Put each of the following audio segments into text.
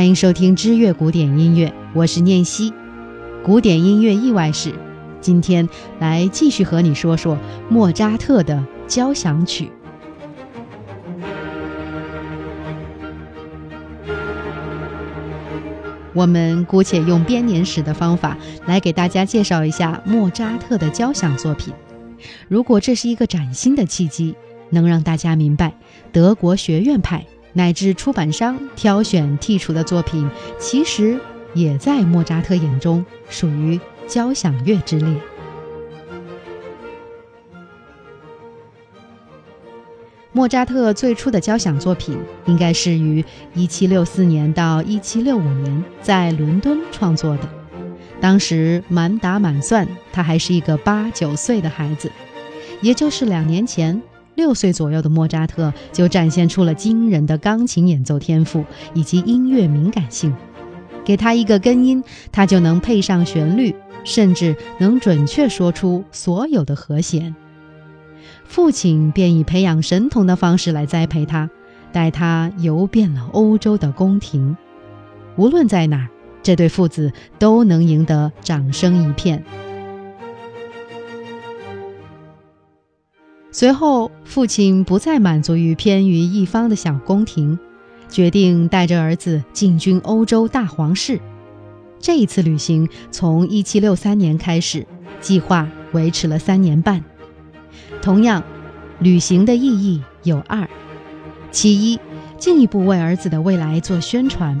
欢迎收听知乐古典音乐，我是念希。古典音乐意外史，今天来继续和你说说莫扎特的交响曲。我们姑且用编年史的方法来给大家介绍一下莫扎特的交响作品。如果这是一个崭新的契机，能让大家明白德国学院派。乃至出版商挑选剔除的作品，其实也在莫扎特眼中属于交响乐之列。莫扎特最初的交响作品应该是于1764年到1765年在伦敦创作的。当时满打满算，他还是一个八九岁的孩子，也就是两年前。六岁左右的莫扎特就展现出了惊人的钢琴演奏天赋以及音乐敏感性，给他一个根音，他就能配上旋律，甚至能准确说出所有的和弦。父亲便以培养神童的方式来栽培他，带他游遍了欧洲的宫廷，无论在哪儿，这对父子都能赢得掌声一片。随后，父亲不再满足于偏于一方的小宫廷，决定带着儿子进军欧洲大皇室。这一次旅行从1763年开始，计划维持了三年半。同样，旅行的意义有二：其一，进一步为儿子的未来做宣传；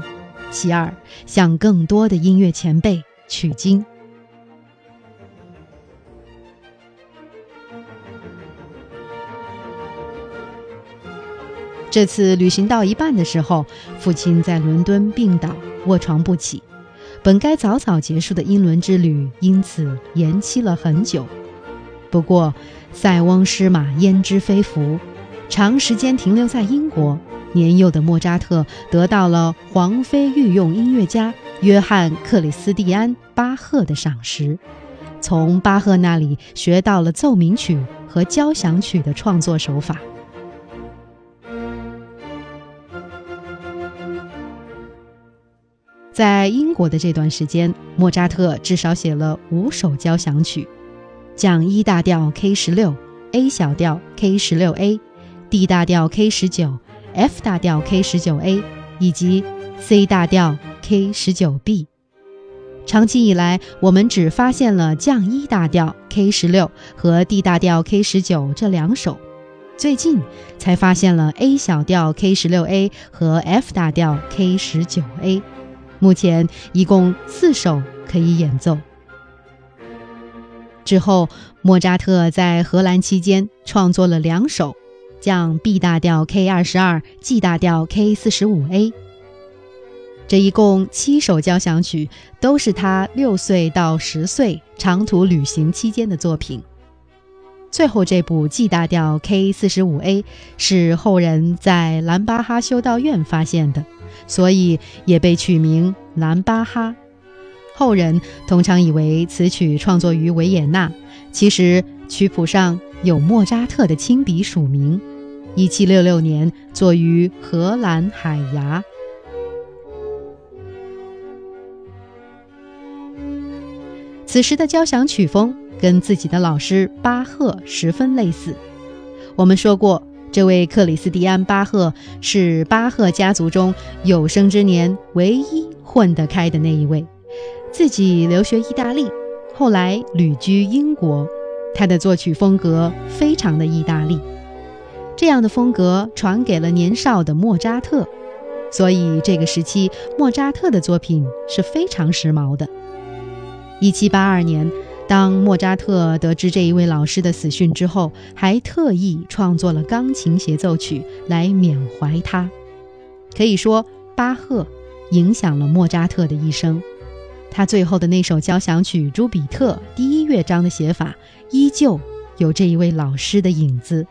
其二，向更多的音乐前辈取经。这次旅行到一半的时候，父亲在伦敦病倒，卧床不起。本该早早结束的英伦之旅因此延期了很久。不过，塞翁失马焉知非福，长时间停留在英国，年幼的莫扎特得到了皇妃御用音乐家约翰克里斯蒂安巴赫的赏识，从巴赫那里学到了奏鸣曲和交响曲的创作手法。在英国的这段时间，莫扎特至少写了五首交响曲：降 E 大调 K 十六、A 小调 K 十六 A、D 大调 K 十九、F 大调 K 十九 A 以及 C 大调 K 十九 B。长期以来，我们只发现了降 E 大调 K 十六和 D 大调 K 十九这两首，最近才发现了 A 小调 K 十六 A 和 F 大调 K 十九 A。目前一共四首可以演奏。之后，莫扎特在荷兰期间创作了两首，降 B 大调 K 二十二、G 大调 K 四十五 A。这一共七首交响曲都是他六岁到十岁长途旅行期间的作品。最后这部 G 大调 K 四十五 A 是后人在兰巴哈修道院发现的。所以也被取名兰巴哈。后人通常以为此曲创作于维也纳，其实曲谱上有莫扎特的亲笔署名。一七六六年作于荷兰海牙。此时的交响曲风跟自己的老师巴赫十分类似。我们说过。这位克里斯蒂安·巴赫是巴赫家族中有生之年唯一混得开的那一位，自己留学意大利，后来旅居英国。他的作曲风格非常的意大利，这样的风格传给了年少的莫扎特，所以这个时期莫扎特的作品是非常时髦的。一七八二年。当莫扎特得知这一位老师的死讯之后，还特意创作了钢琴协奏曲来缅怀他。可以说，巴赫影响了莫扎特的一生。他最后的那首交响曲《朱比特》第一乐章的写法，依旧有这一位老师的影子。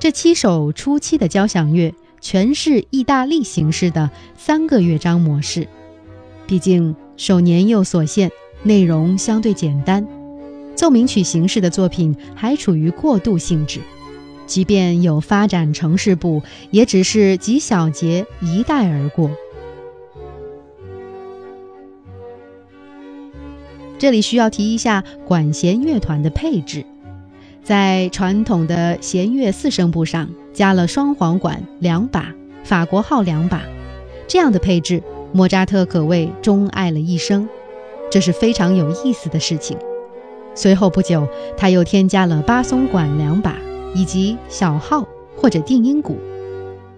这七首初期的交响乐全是意大利形式的三个乐章模式，毕竟受年幼所限。内容相对简单，奏鸣曲形式的作品还处于过渡性质。即便有发展城市部，也只是几小节一带而过。这里需要提一下管弦乐团的配置，在传统的弦乐四声部上加了双簧管两把，法国号两把，这样的配置，莫扎特可谓钟爱了一生，这是非常有意思的事情。随后不久，他又添加了巴松管两把，以及小号或者定音鼓。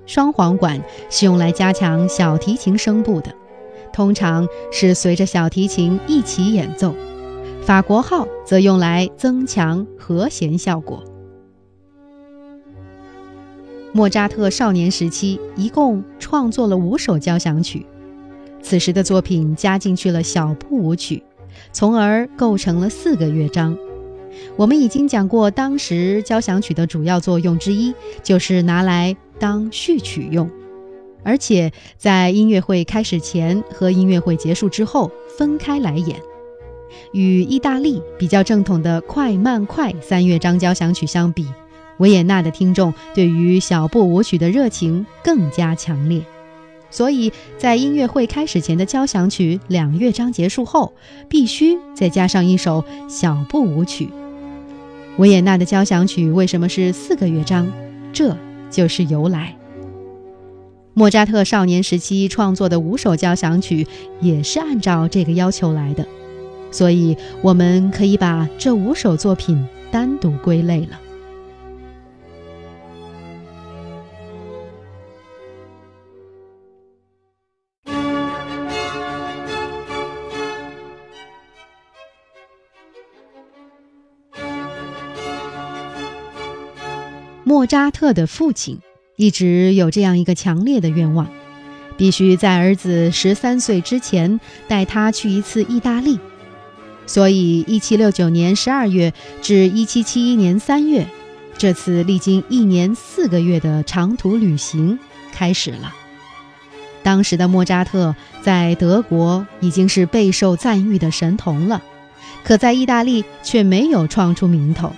双簧管是用来加强小提琴声部的。通常是随着小提琴一起演奏，法国号则用来增强和弦效果。莫扎特少年时期一共创作了五首交响曲，此时的作品加进去了小步舞曲，从而构成了四个乐章。我们已经讲过，当时交响曲的主要作用之一就是拿来当序曲用。而且在音乐会开始前和音乐会结束之后分开来演。与意大利比较正统的快慢快三乐章交响曲相比，维也纳的听众对于小步舞曲的热情更加强烈。所以在音乐会开始前的交响曲两乐章结束后，必须再加上一首小步舞曲。维也纳的交响曲为什么是四个乐章？这就是由来。莫扎特少年时期创作的五首交响曲也是按照这个要求来的，所以我们可以把这五首作品单独归类了。莫扎特的父亲。一直有这样一个强烈的愿望，必须在儿子十三岁之前带他去一次意大利。所以，一七六九年十二月至一七七一年三月，这次历经一年四个月的长途旅行开始了。当时的莫扎特在德国已经是备受赞誉的神童了，可在意大利却没有创出名头。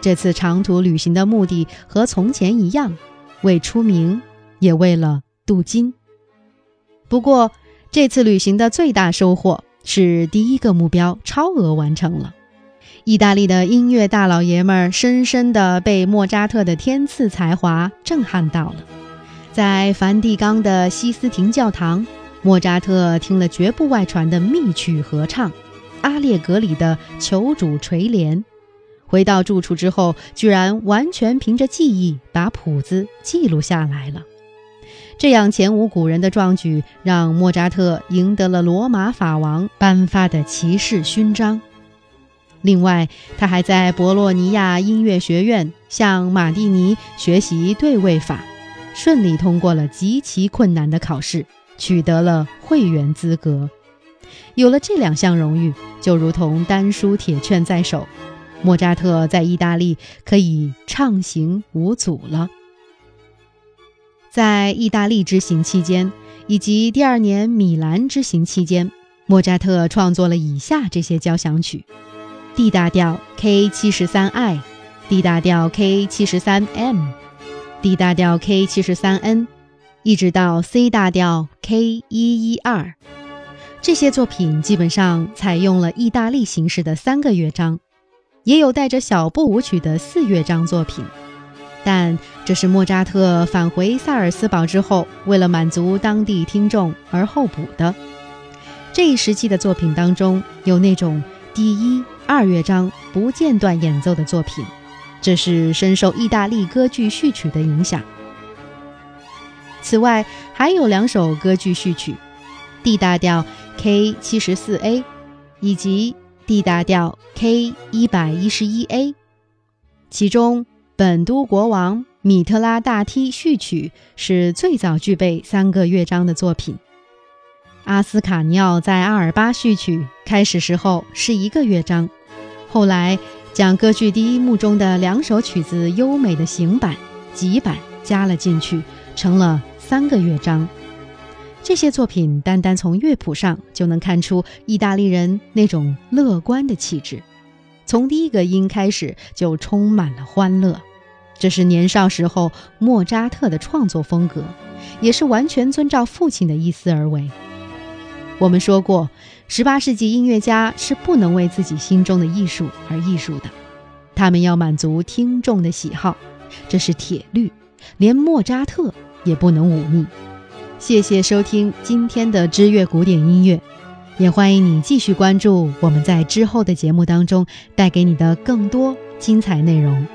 这次长途旅行的目的和从前一样。为出名，也为了镀金。不过，这次旅行的最大收获是第一个目标超额完成了。意大利的音乐大老爷们儿深深地被莫扎特的天赐才华震撼到了。在梵蒂冈的西斯廷教堂，莫扎特听了绝不外传的密曲合唱，阿列格里的求主垂怜。回到住处之后，居然完全凭着记忆把谱子记录下来了。这样前无古人的壮举，让莫扎特赢得了罗马法王颁发的骑士勋章。另外，他还在博洛尼亚音乐学院向马蒂尼学习对位法，顺利通过了极其困难的考试，取得了会员资格。有了这两项荣誉，就如同丹书铁券在手。莫扎特在意大利可以畅行无阻了。在意大利之行期间，以及第二年米兰之行期间，莫扎特创作了以下这些交响曲：D 大调 K 七十三 I，D 大调 K 七十三 M，D 大调 K 七十三 N，一直到 C 大调 K 一一二。这些作品基本上采用了意大利形式的三个乐章。也有带着小步舞曲的四乐章作品，但这是莫扎特返回萨尔斯堡之后，为了满足当地听众而后补的。这一时期的作品当中，有那种第一、二乐章不间断演奏的作品，这是深受意大利歌剧序曲的影响。此外，还有两首歌剧序曲，D 大调 K 七十四 A，以及。D 大调 K 一百一十一 A，其中本都国王米特拉大梯序曲是最早具备三个乐章的作品。阿斯卡尼奥在阿尔巴序曲开始时候是一个乐章，后来将歌剧第一幕中的两首曲子优美的行板、急板加了进去，成了三个乐章。这些作品单单从乐谱上就能看出意大利人那种乐观的气质，从第一个音开始就充满了欢乐。这是年少时候莫扎特的创作风格，也是完全遵照父亲的意思而为。我们说过，十八世纪音乐家是不能为自己心中的艺术而艺术的，他们要满足听众的喜好，这是铁律，连莫扎特也不能忤逆。谢谢收听今天的知乐古典音乐，也欢迎你继续关注我们在之后的节目当中带给你的更多精彩内容。